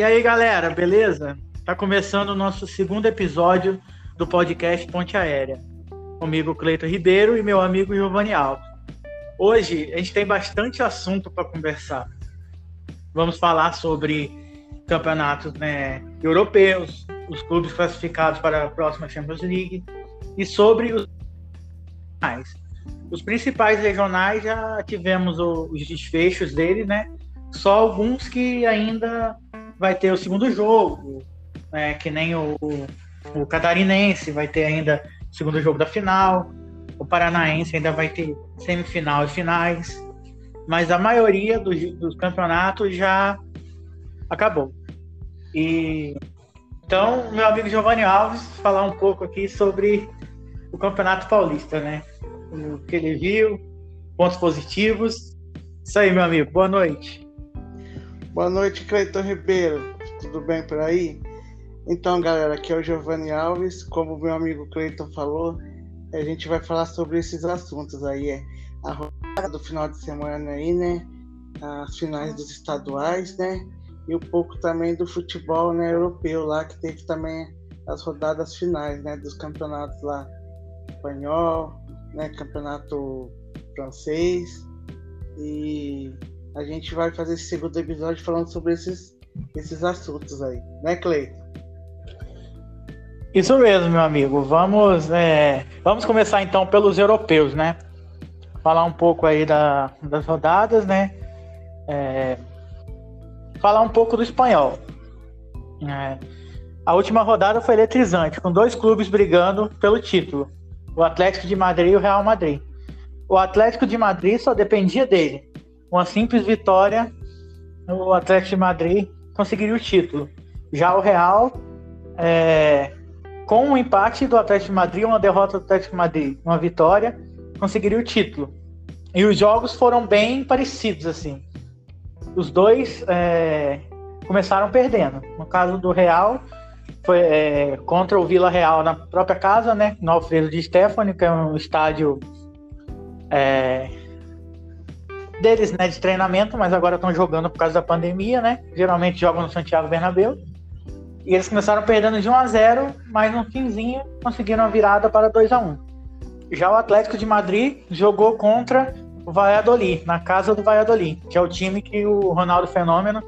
E aí, galera, beleza? Tá começando o nosso segundo episódio do podcast Ponte Aérea. Comigo, Cleiton Ribeiro e meu amigo Giovanni Alves. Hoje a gente tem bastante assunto para conversar. Vamos falar sobre campeonatos né, europeus, os clubes classificados para a próxima Champions League e sobre os os principais regionais já tivemos os desfechos deles, né? Só alguns que ainda vai ter o segundo jogo, né? que nem o, o catarinense vai ter ainda o segundo jogo da final, o paranaense ainda vai ter semifinal e finais, mas a maioria dos, dos campeonatos já acabou. E então, meu amigo Giovanni Alves, falar um pouco aqui sobre o Campeonato Paulista, né? O que ele viu, pontos positivos. Isso aí, meu amigo. Boa noite. Boa noite, Cleiton Ribeiro. Tudo bem por aí? Então, galera, aqui é o Giovanni Alves. Como meu amigo Cleiton falou, a gente vai falar sobre esses assuntos aí. É a rodada do final de semana aí, né? As finais dos estaduais, né? E um pouco também do futebol né, europeu lá, que teve também as rodadas finais, né? Dos campeonatos lá. Espanhol, né? Campeonato francês. E a gente vai fazer esse segundo episódio falando sobre esses, esses assuntos aí, né, Cleiton? Isso mesmo, meu amigo. Vamos, é, vamos começar então pelos europeus, né? Falar um pouco aí da, das rodadas, né? É, falar um pouco do espanhol. É, a última rodada foi eletrizante, com dois clubes brigando pelo título: o Atlético de Madrid e o Real Madrid. O Atlético de Madrid só dependia dele uma simples vitória, o Atlético de Madrid conseguiria o título. Já o Real, é, com um empate do Atlético de Madrid, uma derrota do Atlético de Madrid, uma vitória, conseguiria o título. E os jogos foram bem parecidos, assim. Os dois é, começaram perdendo. No caso do Real, foi é, contra o Vila Real na própria casa, né? No Alfredo de Stefani, que é um estádio é, deles, né, de treinamento, mas agora estão jogando por causa da pandemia, né? Geralmente jogam no Santiago Bernabéu. E eles começaram perdendo de 1 a 0, mas no finzinho conseguiram a virada para 2 a 1. Já o Atlético de Madrid jogou contra o Valladolid, na casa do Valladolid, que é o time que o Ronaldo Fenômeno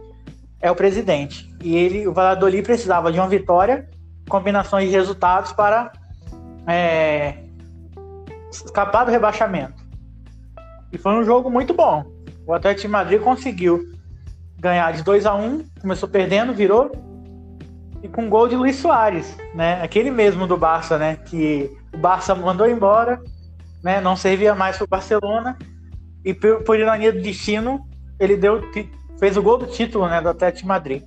é o presidente. E ele, o Valladolid precisava de uma vitória, combinações de resultados para é, escapar do rebaixamento. E foi um jogo muito bom. O Atlético de Madrid conseguiu ganhar de 2 a 1 começou perdendo, virou. E com gol de Luiz Soares, né? Aquele mesmo do Barça, né? Que o Barça mandou embora, né? Não servia mais para o Barcelona. E por, por ironia do destino, ele deu, fez o gol do título, né? Do Atlético de Madrid.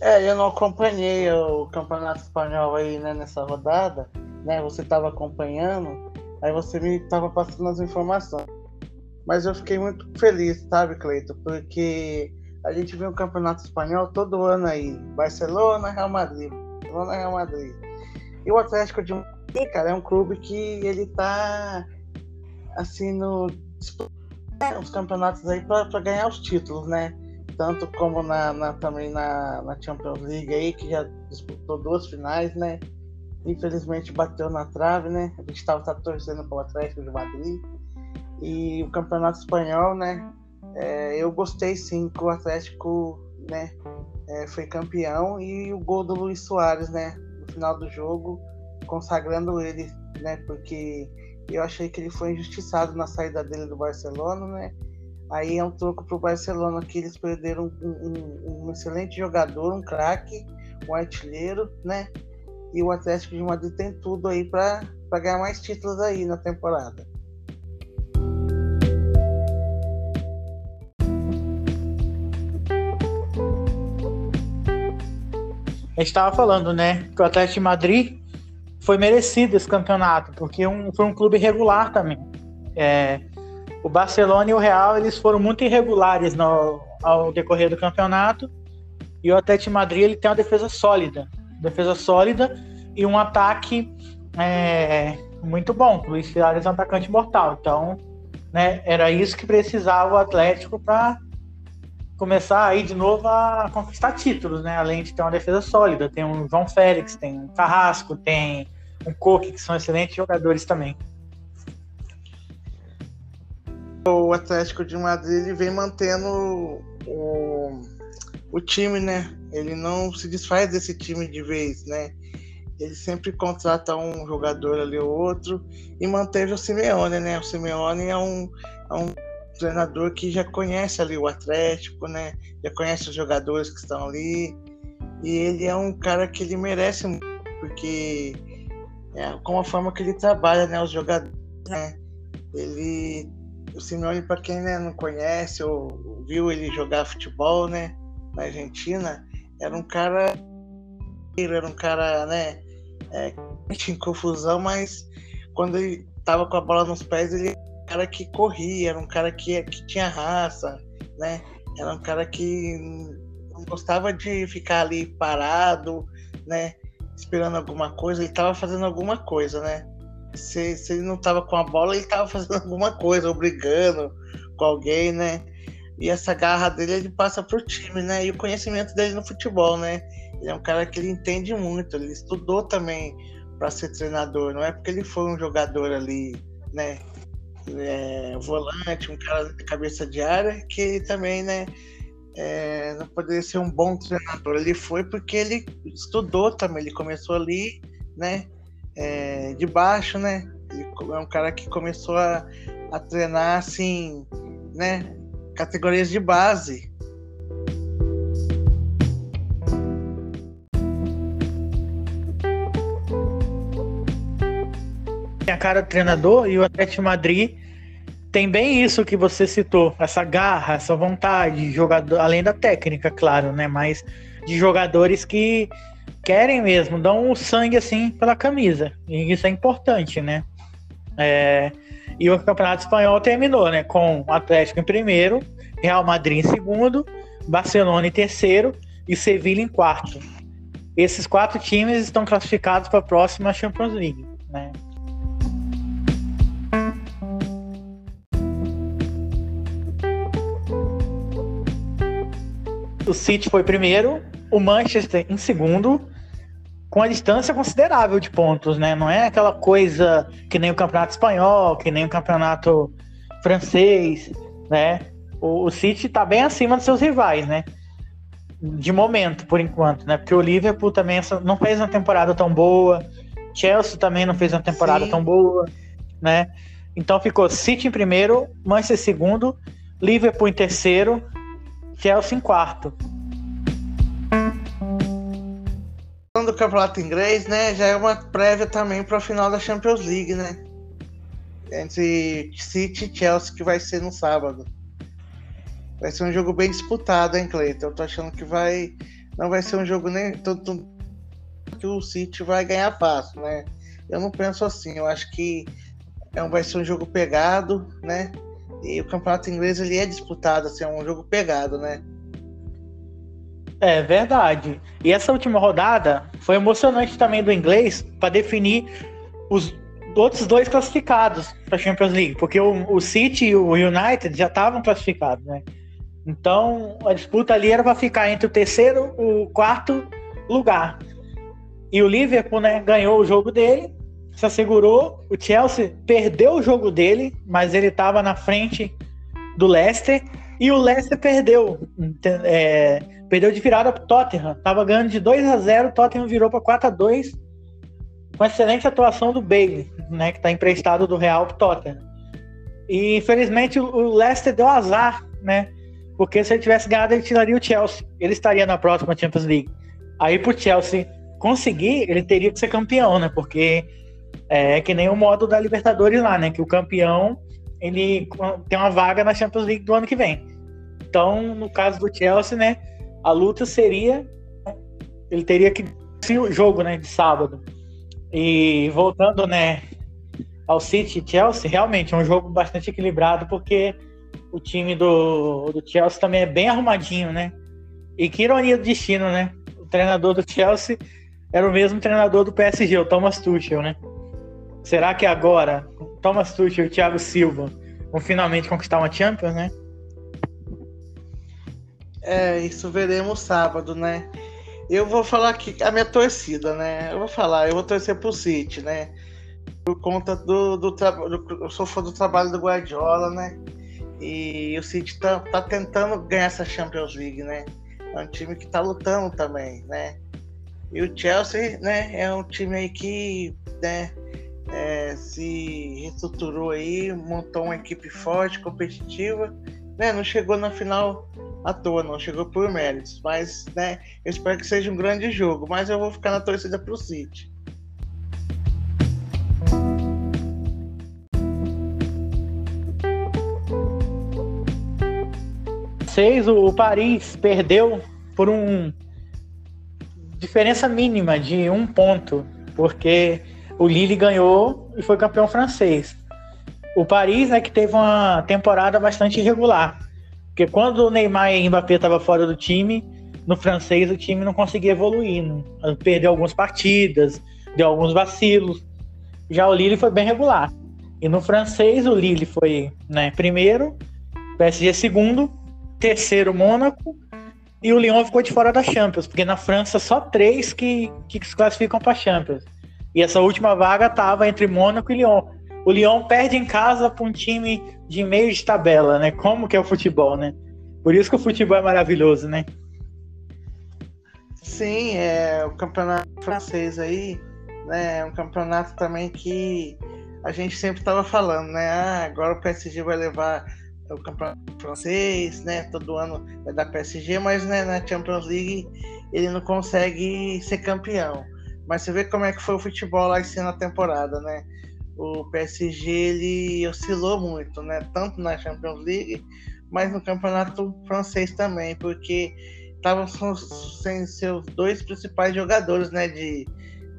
É, eu não acompanhei o campeonato espanhol aí, né, nessa rodada, né? Você estava acompanhando, Aí você me estava passando as informações. Mas eu fiquei muito feliz, sabe, Cleito? Porque a gente vê o campeonato espanhol todo ano aí. Barcelona, Real Madrid. Barcelona, Real Madrid. E o Atlético de Madrid, cara, é um clube que ele tá assim no né, os campeonatos aí para ganhar os títulos, né? Tanto como na, na também na, na Champions League aí, que já disputou duas finais, né? Infelizmente bateu na trave, né? A gente estava tá torcendo para o Atlético de Madrid. E o Campeonato Espanhol, né? É, eu gostei sim que o Atlético né, é, foi campeão e o gol do Luiz Soares, né? No final do jogo, consagrando ele, né? Porque eu achei que ele foi injustiçado na saída dele do Barcelona, né? Aí é um troco para o Barcelona que eles perderam um, um, um excelente jogador, um craque, um artilheiro, né? E o Atlético de Madrid tem tudo aí para ganhar mais títulos aí na temporada. A gente estava falando, né, que o Atlético de Madrid foi merecido esse campeonato, porque um, foi um clube irregular também. É, o Barcelona e o Real eles foram muito irregulares no, ao decorrer do campeonato, e o Atlético Madrid ele tem uma defesa sólida defesa sólida e um ataque é, muito bom. Luiz Soares é um atacante mortal. Então, né, era isso que precisava o Atlético para começar aí de novo a conquistar títulos, né? Além de ter uma defesa sólida. Tem o João Félix, tem o Carrasco, tem o Coque, que são excelentes jogadores também. O Atlético de Madrid vem mantendo o, o time, né? Ele não se desfaz desse time de vez, né? Ele sempre contrata um jogador ali ou outro e manteve o Simeone, né? O Simeone é um, é um treinador que já conhece ali o Atlético, né? Já conhece os jogadores que estão ali. E ele é um cara que ele merece muito, porque é, com a forma que ele trabalha, né? Os jogadores, né? Ele, o Simeone, para quem né, não conhece ou viu ele jogar futebol, né? Na Argentina, era um cara, era um cara, né? É, em confusão, mas quando ele tava com a bola nos pés, ele cara que corria, era um cara que, que tinha raça, né? Era um cara que não gostava de ficar ali parado, né? Esperando alguma coisa, ele estava fazendo alguma coisa, né? Se, se ele não estava com a bola, ele estava fazendo alguma coisa, ou brigando com alguém, né? E essa garra dele, ele passa pro time, né? E o conhecimento dele no futebol, né? Ele é um cara que ele entende muito, ele estudou também para ser treinador, não é porque ele foi um jogador ali, né? é, volante, um cara de cabeça de área, que também, né, é, não poderia ser um bom treinador. Ele foi porque ele estudou também, ele começou ali, né, é, de baixo, né, ele é um cara que começou a, a treinar, assim, né, categorias de base, a cara do treinador e o Atlético Madrid tem bem isso que você citou, essa garra, essa vontade, jogador, além da técnica, claro, né? Mas de jogadores que querem mesmo, dão o sangue assim pela camisa. E isso é importante, né? É, e o Campeonato Espanhol terminou, né? Com Atlético em primeiro, Real Madrid em segundo, Barcelona em terceiro e Sevilha em quarto. Esses quatro times estão classificados para a próxima Champions League, né? o City foi primeiro, o Manchester em segundo, com a distância considerável de pontos, né? Não é aquela coisa que nem o campeonato espanhol, que nem o campeonato francês, né? O, o City tá bem acima dos seus rivais, né? De momento, por enquanto, né? Porque o Liverpool também não fez uma temporada tão boa, Chelsea também não fez uma temporada Sim. tão boa, né? Então ficou City em primeiro, Manchester em segundo, Liverpool em terceiro, Chelsea em quarto. Falando do campeonato inglês, né? Já é uma prévia também para o final da Champions League, né? Entre City e Chelsea, que vai ser no sábado. Vai ser um jogo bem disputado, hein, Cleiton? Eu tô achando que vai. Não vai ser um jogo nem tanto que o City vai ganhar fácil, né? Eu não penso assim. Eu acho que é vai ser um jogo pegado, né? E o campeonato inglês ele é disputado, assim, é um jogo pegado, né? É verdade. E essa última rodada foi emocionante também do inglês para definir os outros dois classificados para a Champions League, porque o, o, City e o United já estavam classificados, né? Então a disputa ali era para ficar entre o terceiro e o quarto lugar. E o Liverpool, né, ganhou o jogo dele se assegurou. O Chelsea perdeu o jogo dele, mas ele estava na frente do Leicester. E o Leicester perdeu. É, perdeu de virada pro Tottenham. Tava ganhando de 2 a 0 o Tottenham virou para 4 a 2 Com excelente atuação do Bailey, né? Que está emprestado do Real pro Tottenham. E infelizmente o Leicester deu azar, né? Porque se ele tivesse ganhado, ele tiraria o Chelsea. Ele estaria na próxima Champions League. Aí pro Chelsea conseguir, ele teria que ser campeão, né? Porque é que nem o modo da Libertadores lá, né? Que o campeão ele tem uma vaga na Champions League do ano que vem. Então, no caso do Chelsea, né, a luta seria ele teria que o jogo, né, de sábado. E voltando, né, ao City Chelsea, realmente é um jogo bastante equilibrado porque o time do, do Chelsea também é bem arrumadinho, né? E que ironia do destino, né? O treinador do Chelsea era o mesmo treinador do PSG, o Thomas Tuchel, né? Será que agora Thomas Tuchel e Thiago Silva vão finalmente conquistar uma Champions, né? É, isso veremos sábado, né? Eu vou falar aqui a minha torcida, né? Eu vou falar, eu vou torcer pro City, né? Por conta do, do trabalho. Eu sou fã do trabalho do Guardiola, né? E o City tá, tá tentando ganhar essa Champions League, né? É um time que tá lutando também, né? E o Chelsea, né, é um time aí que, né, é, se reestruturou aí, montou uma equipe forte, competitiva, né? Não chegou na final à toa, não chegou por méritos, mas, né, eu espero que seja um grande jogo, mas eu vou ficar na torcida pro City. Seis, o Paris perdeu por um diferença mínima de um ponto, porque o Lille ganhou e foi campeão francês. O Paris, né, que teve uma temporada bastante irregular, porque quando o Neymar e o Mbappé estavam fora do time, no francês o time não conseguia evoluir, não, perdeu algumas partidas, deu alguns vacilos. Já o Lille foi bem regular. E no francês o Lille foi né, primeiro, PSG segundo, terceiro Mônaco e o Lyon ficou de fora da Champions, porque na França só três que, que se classificam para Champions. E essa última vaga estava entre Mônaco e Lyon. O Lyon perde em casa para um time de meio de tabela, né? Como que é o futebol, né? Por isso que o futebol é maravilhoso, né? Sim, é o campeonato francês aí, né? É um campeonato também que a gente sempre estava falando, né? Ah, agora o PSG vai levar o campeonato francês, né? Todo ano é da PSG, mas né, na Champions League ele não consegue ser campeão. Mas você vê como é que foi o futebol lá esse ano na temporada, né? O PSG ele oscilou muito, né? Tanto na Champions League, mas no campeonato francês também, porque estavam sem seus dois principais jogadores, né? De,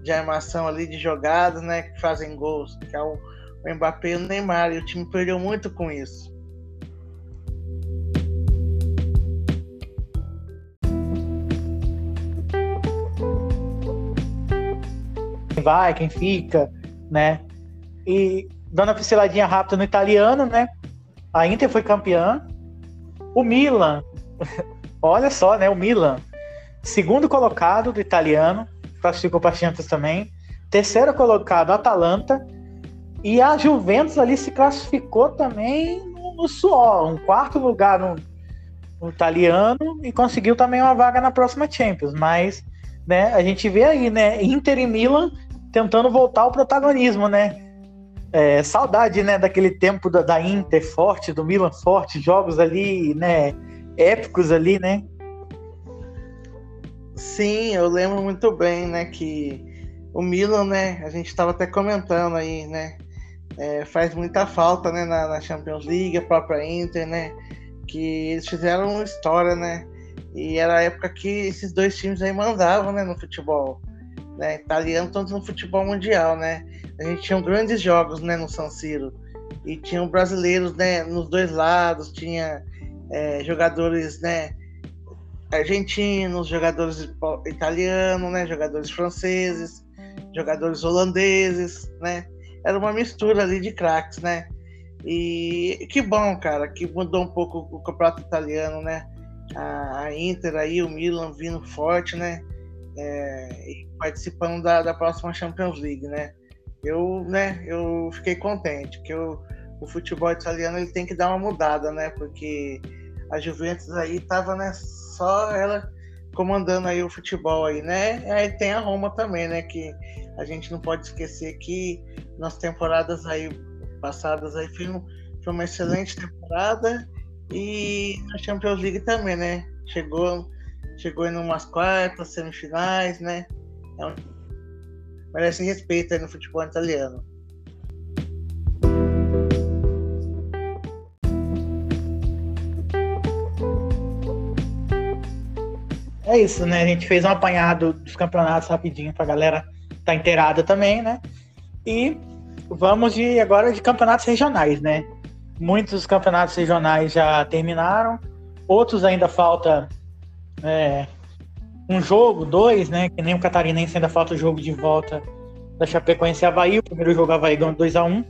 de armação ali, de jogadas, né? Que fazem gols, que é o, Mbappé e o Neymar. E o time perdeu muito com isso. vai, quem fica, né? E dando a pinceladinha rápida no italiano, né? A Inter foi campeã. O Milan, olha só, né? O Milan, segundo colocado do italiano, classificou para Champions também. Terceiro colocado, Atalanta. E a Juventus ali se classificou também no, no suor, um quarto lugar no, no italiano e conseguiu também uma vaga na próxima Champions. Mas né, a gente vê aí, né? Inter e Milan tentando voltar ao protagonismo, né? É, saudade, né, daquele tempo da, da, Inter forte, do Milan forte, jogos ali, né, épicos ali, né? Sim, eu lembro muito bem, né, que o Milan, né, a gente estava até comentando aí, né, é, faz muita falta, né, na, na, Champions League, a própria Inter, né, que eles fizeram história, né, e era a época que esses dois times aí mandavam, né, no futebol né, italiano, tanto no futebol mundial, né? A gente tinha grandes jogos, né, no San Siro e tinham brasileiros, né, nos dois lados, tinha é, jogadores, né, argentinos, jogadores italianos, né, jogadores franceses, jogadores holandeses, né? Era uma mistura ali de craques, né? E que bom, cara, que mudou um pouco o campeonato italiano, né? A, Inter aí, o Milan vindo forte, né? É, participando da, da próxima Champions League, né? Eu, né, eu fiquei contente que o futebol italiano ele tem que dar uma mudada, né? Porque a Juventus aí tava, né, só ela comandando aí o futebol aí, né? E aí tem a Roma também, né? Que a gente não pode esquecer que nas temporadas aí passadas aí foi, um, foi uma excelente temporada e a Champions League também, né? Chegou chegou em umas quartas, semifinais, né? É um... Merece respeito aí no futebol italiano. É isso, né? A gente fez um apanhado dos campeonatos rapidinho pra galera tá inteirada também, né? E vamos de agora de campeonatos regionais, né? Muitos campeonatos regionais já terminaram, outros ainda falta é, um jogo, dois, né? Que nem o Catarinense ainda falta o jogo de volta da Chapecoense e Havaí. O primeiro jogo Havaí ganhou 2x1.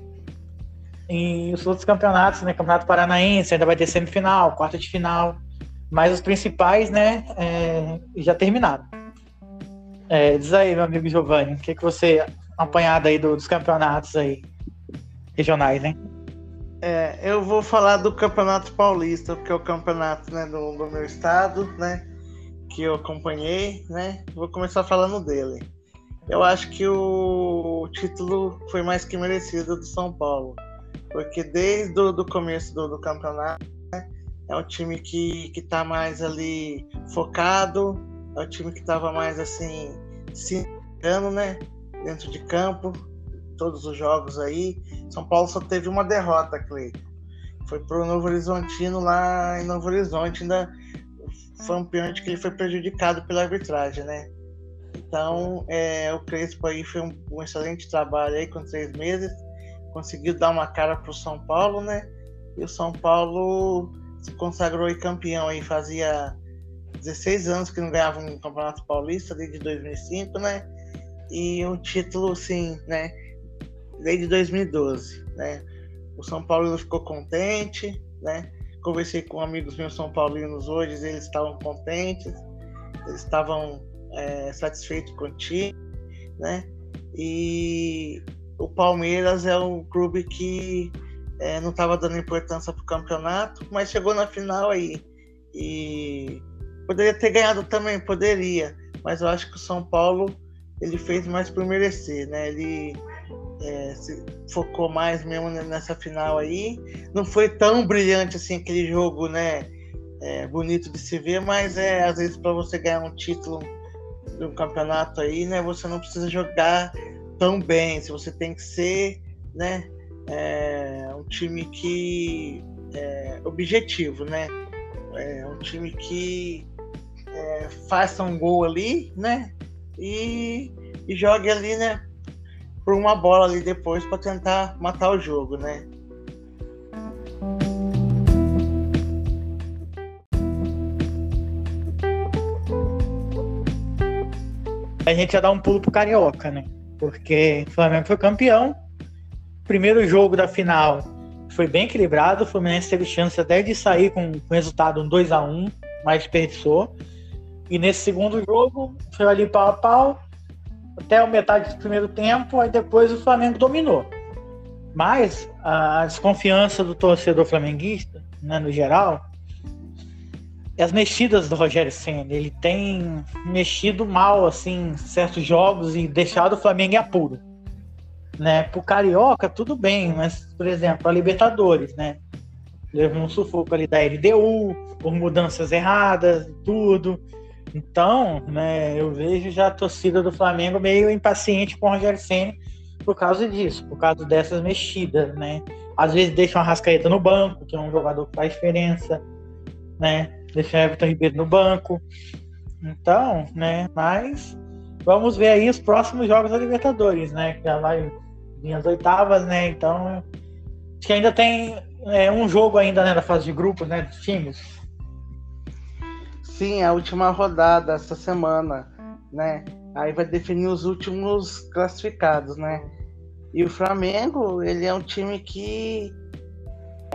E os outros campeonatos, né? Campeonato Paranaense ainda vai ter semifinal, quarta de final. mas os principais, né, é, já terminaram. É, diz aí, meu amigo Giovanni, o que, que você apanhado aí do, dos campeonatos aí regionais, hein? É, eu vou falar do Campeonato Paulista, porque é o campeonato né, do, do meu estado, né? Que eu acompanhei, né? Vou começar falando dele. Eu acho que o título foi mais que merecido do São Paulo, porque desde o começo do, do campeonato né, é um time que, que tá mais ali focado, é um time que estava mais assim se engano, né? Dentro de campo, todos os jogos aí. São Paulo só teve uma derrota, Cleiton. Foi pro Novo Horizontino lá em Novo Horizonte, ainda foi um pênalti que ele foi prejudicado pela arbitragem, né? Então, é, o Crespo aí foi um, um, excelente trabalho aí com três meses, conseguiu dar uma cara pro São Paulo, né? E o São Paulo se consagrou aí campeão aí, fazia 16 anos que não ganhava um Campeonato Paulista, desde 2005, né? E um título, sim, né? desde 2012, né? O São Paulo ficou contente, né? Conversei com amigos meus são paulinos hoje, eles estavam contentes, eles estavam é, satisfeitos com o time, né? E o Palmeiras é um clube que é, não estava dando importância para o campeonato, mas chegou na final aí e poderia ter ganhado também, poderia, mas eu acho que o São Paulo ele fez mais por merecer, né? Ele é, se focou mais mesmo nessa final aí. Não foi tão brilhante assim aquele jogo, né? É, bonito de se ver, mas é às vezes para você ganhar um título de um campeonato aí, né? Você não precisa jogar tão bem. Se você tem que ser, né? É, um time que é objetivo, né? É um time que é, faça um gol ali, né? E, e jogue ali, né? Por uma bola ali depois para tentar matar o jogo, né? A gente ia dar um pulo pro Carioca, né? Porque o Flamengo foi campeão. Primeiro jogo da final foi bem equilibrado. O Fluminense teve chance até de sair com, com resultado um 2 a 1 mas desperdiçou. E nesse segundo jogo, foi ali pau a pau até a metade do primeiro tempo, aí depois o Flamengo dominou. Mas a desconfiança do torcedor flamenguista, né, no geral, as mexidas do Rogério Senna. Ele tem mexido mal assim certos jogos e deixado o Flamengo em apuro. Né? Pro Carioca, tudo bem, mas, por exemplo, a Libertadores, né? Levou um sufoco ali da LDU, por mudanças erradas, tudo. Então, né, eu vejo já a torcida do Flamengo meio impaciente com o Rogério Senna por causa disso, por causa dessas mexidas, né? Às vezes deixa uma Rascaeta no banco, que é um jogador que faz diferença, né? Deixa o Everton Ribeiro no banco. Então, né, mas vamos ver aí os próximos jogos da Libertadores, né? Já vai vir as oitavas, né? Então, acho que ainda tem é, um jogo ainda né, na fase de grupos, né, dos times. Sim, a última rodada essa semana, né? Aí vai definir os últimos classificados, né? E o Flamengo, ele é um time que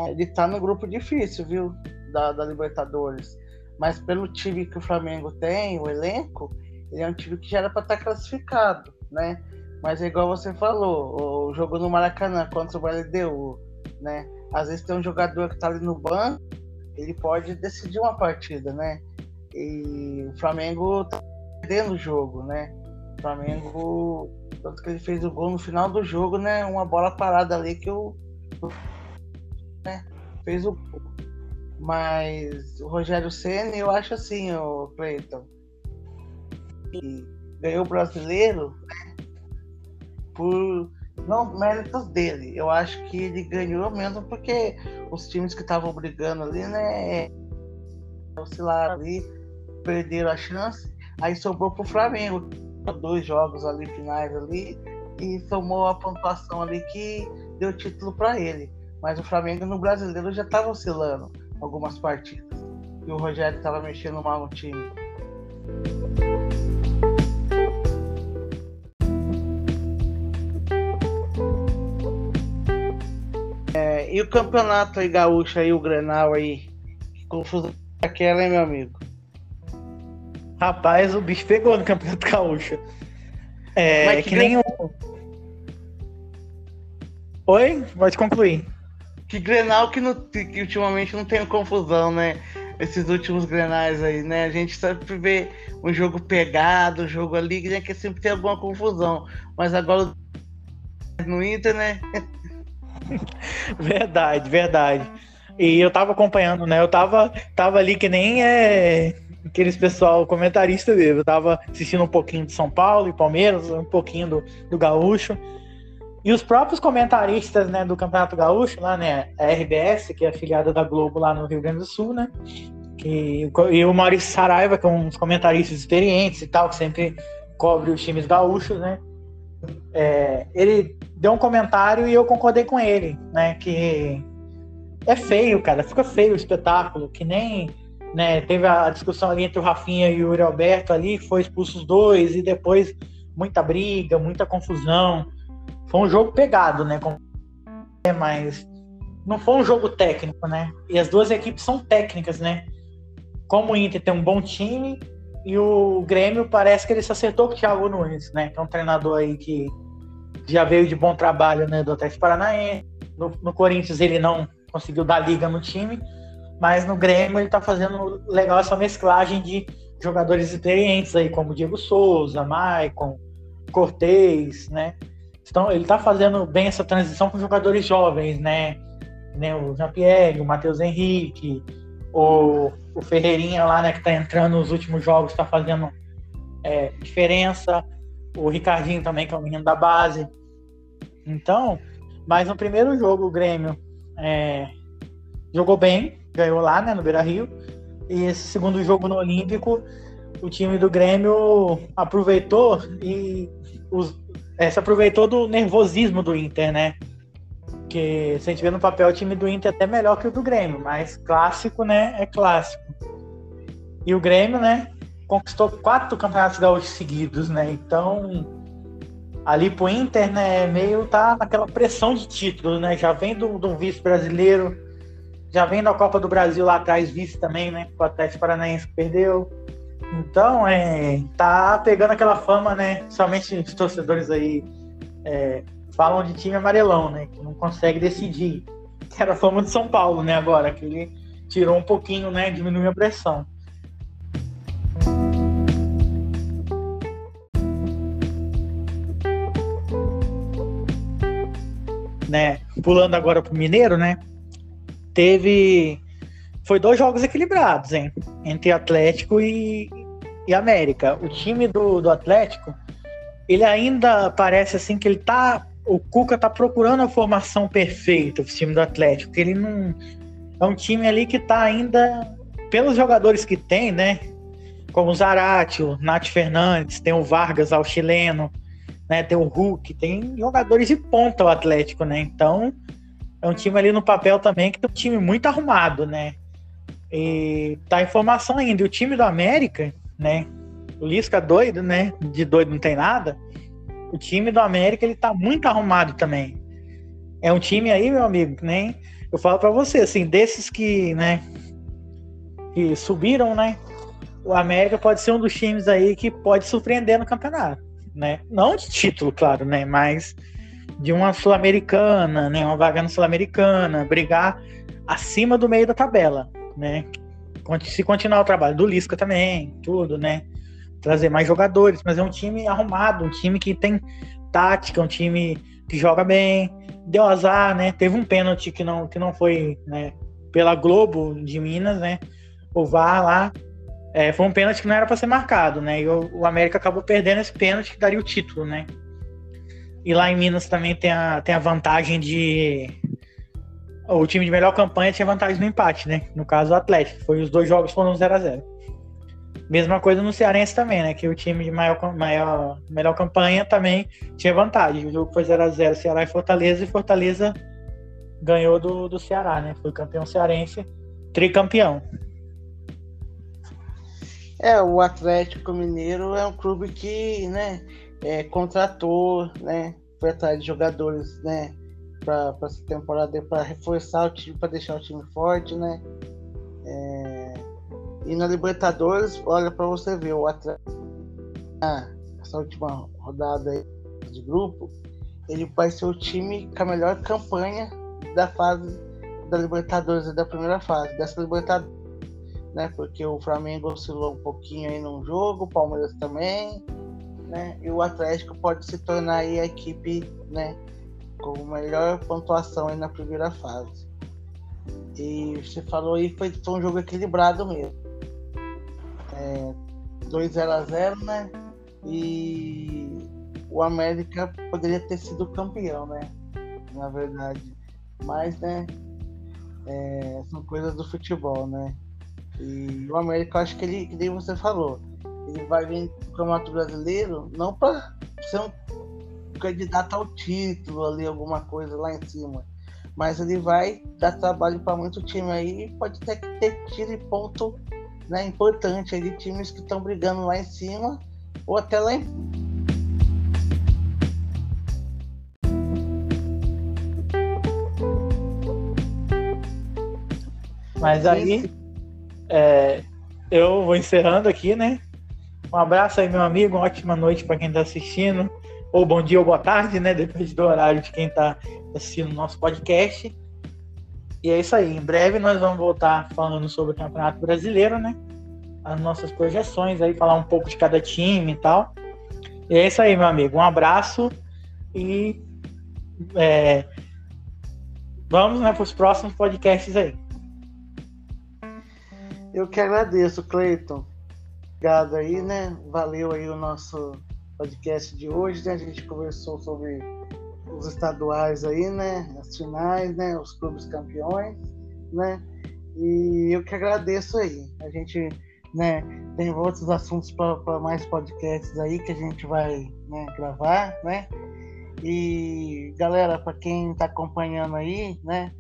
ele tá no grupo difícil, viu? Da, da Libertadores. Mas pelo time que o Flamengo tem, o elenco, ele é um time que já era para estar tá classificado, né? Mas é igual você falou, o jogo no Maracanã contra o LDU, né? Às vezes tem um jogador que tá ali no banco, ele pode decidir uma partida, né? E o Flamengo tá perdendo o jogo, né? O Flamengo, tanto que ele fez o gol no final do jogo, né? Uma bola parada ali que o. Né? Fez o gol. Mas o Rogério Senna, eu acho assim, o Cleiton. Ganhou o brasileiro né? por não méritos dele. Eu acho que ele ganhou mesmo porque os times que estavam brigando ali, né? Oscilaram ali perderam a chance, aí sobrou pro Flamengo. Dois jogos ali finais ali e tomou a pontuação ali que deu título para ele. Mas o Flamengo no brasileiro já estava oscilando algumas partidas. E o Rogério estava mexendo mal no time. É, e o campeonato aí gaúcho aí, o Grenal aí, confusão Aquela, hein, meu amigo? Rapaz, o bicho pegou no Campeonato Gaúcho. É, Mas que, que nem o. Oi? Pode concluir. Que Grenal que, no, que ultimamente não tem confusão, né? Esses últimos Grenais aí, né? A gente sempre vê um jogo pegado, um jogo ali, né, que sempre tem alguma confusão. Mas agora no Inter, né? verdade, verdade. E eu tava acompanhando, né? Eu tava, tava ali que nem é, aqueles pessoal comentarista mesmo. Eu tava assistindo um pouquinho de São Paulo e Palmeiras, um pouquinho do, do Gaúcho. E os próprios comentaristas né, do Campeonato Gaúcho, lá, né? A RBS, que é afiliada da Globo lá no Rio Grande do Sul, né? Que, e o Maurício Saraiva, que é um dos comentaristas experientes e tal, que sempre cobre os times gaúchos, né? É, ele deu um comentário e eu concordei com ele, né? Que é feio, cara, fica feio o espetáculo, que nem né, teve a discussão ali entre o Rafinha e o Yuri Alberto ali, foi expulso os dois, e depois muita briga, muita confusão. Foi um jogo pegado, né? Mas não foi um jogo técnico, né? E as duas equipes são técnicas, né? Como o Inter tem um bom time e o Grêmio parece que ele se acertou com o Thiago Nunes, né? Que é um treinador aí que já veio de bom trabalho, né? Do Atlético Paranaense. No, no Corinthians ele não conseguiu dar liga no time, mas no Grêmio ele tá fazendo legal essa mesclagem de jogadores experientes aí, como Diego Souza, Maicon, Cortez, né? Então, ele tá fazendo bem essa transição com jogadores jovens, né? né? O Jean-Pierre, o Matheus Henrique, o, o Ferreirinha lá, né, que tá entrando nos últimos jogos, tá fazendo é, diferença. O Ricardinho também, que é o menino da base. Então, mas no primeiro jogo o Grêmio é, jogou bem, ganhou lá, né, no Beira Rio. E esse segundo jogo no Olímpico, o time do Grêmio aproveitou e os, é, se aproveitou do nervosismo do Inter, né? Que se a gente vê no papel, o time do Inter é até melhor que o do Grêmio, mas clássico, né? É clássico. E o Grêmio, né? Conquistou quatro campeonatos gaúchos seguidos, né? Então, ali pro Inter, né? Meio tá naquela pressão de título, né? Já vem do, do vice brasileiro, já vem da Copa do Brasil lá atrás, vice também, né? O Atlético Paranaense perdeu. Então, é, tá pegando aquela fama, né? Somente os torcedores aí é, falam de time amarelão, né? Que não consegue decidir. Que era a fama de São Paulo, né? Agora, que ele tirou um pouquinho, né? Diminuiu a pressão. Né? Pulando agora pro Mineiro, né? Teve. Foi dois jogos equilibrados, hein? Entre Atlético e, e América. O time do, do Atlético, ele ainda parece assim que ele tá. O Cuca tá procurando a formação perfeita, o time do Atlético. Que ele não. É um time ali que tá ainda. Pelos jogadores que tem, né? Como o Zarate, o Nath Fernandes, tem o Vargas ao chileno, né? Tem o Hulk, tem jogadores de ponta o Atlético, né? Então é um time ali no papel também que tem um time muito arrumado, né? E tá informação ainda. E o time do América, né? O Lisca doido, né? De doido não tem nada. O time do América ele tá muito arrumado também. É um time aí, meu amigo, nem eu falo para você, assim, desses que, né, que subiram, né? O América pode ser um dos times aí que pode surpreender no campeonato, né? Não de título, claro, né? Mas de uma sul-americana, né, uma vaga na sul-americana, brigar acima do meio da tabela, né? Se continuar o trabalho do Lisca também, tudo, né? Trazer mais jogadores, mas é um time arrumado, um time que tem tática, um time que joga bem. Deu azar, né? Teve um pênalti que não, que não foi, né? Pela Globo de Minas, né? O VAR lá. É, foi um pênalti que não era para ser marcado, né? E o, o América acabou perdendo esse pênalti que daria o título, né? E lá em Minas também tem a, tem a vantagem de. O time de melhor campanha tinha vantagem no empate, né? No caso, o Atlético. Foi os dois jogos foram 0 a 0 Mesma coisa no Cearense também, né? Que o time de maior, maior, melhor campanha também tinha vantagem. O jogo foi 0 a 0 Ceará e Fortaleza, e Fortaleza ganhou do, do Ceará, né? Foi campeão cearense, tricampeão. É, o Atlético Mineiro é um clube que, né, é, contratou, né? Foi atrás de jogadores, né? Para essa temporada para reforçar o time, para deixar o time forte, né? É, E na Libertadores, olha para você ver, o Atlético, essa última rodada de grupo, ele vai ser o time com a melhor campanha da fase da Libertadores, da primeira fase, dessa Libertadores. Né, porque o Flamengo oscilou um pouquinho aí num jogo, o Palmeiras também, né, e o Atlético pode se tornar aí a equipe né, com melhor pontuação aí na primeira fase. E você falou aí, foi, foi um jogo equilibrado mesmo. É, 2 a 0 né? E o América poderia ter sido campeão, né? Na verdade. Mas, né? É, são coisas do futebol, né? E o América, acho que ele, que nem você falou, ele vai vir pro Campeonato Brasileiro não para ser um candidato ao título ali, alguma coisa lá em cima. Mas ele vai dar trabalho para muito time aí pode até ter tiro e ponto né, importante aí de times que estão brigando lá em cima ou até lá em Mas aí é, eu vou encerrando aqui, né? Um abraço aí, meu amigo. Uma ótima noite para quem está assistindo. Ou bom dia ou boa tarde, né? Depende do horário de quem está assistindo o nosso podcast. E é isso aí. Em breve nós vamos voltar falando sobre o Campeonato Brasileiro, né? As nossas projeções aí, falar um pouco de cada time e tal. E é isso aí, meu amigo. Um abraço e é, vamos né, para os próximos podcasts aí. Eu que agradeço, Cleiton. Obrigado aí, né? Valeu aí o nosso podcast de hoje, né? A gente conversou sobre os estaduais aí, né? As finais, né? Os clubes campeões, né? E eu que agradeço aí. A gente, né? Tem outros assuntos para mais podcasts aí que a gente vai né, gravar, né? E galera, para quem está acompanhando aí, né?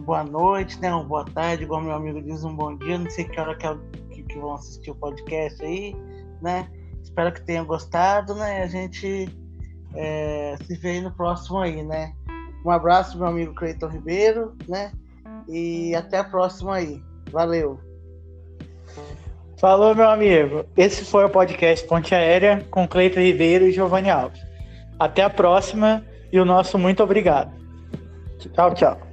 boa noite, né? Uma boa tarde, igual meu amigo diz, um bom dia. Não sei que hora que, é que, vão assistir o podcast aí, né? Espero que tenham gostado, né? A gente é, se vê no próximo aí, né? Um abraço, meu amigo Cleiton Ribeiro, né? E até a próxima aí. Valeu. Falou, meu amigo. Esse foi o podcast Ponte Aérea com Cleiton Ribeiro e Giovanni Alves. Até a próxima e o nosso muito obrigado. Tchau, tchau.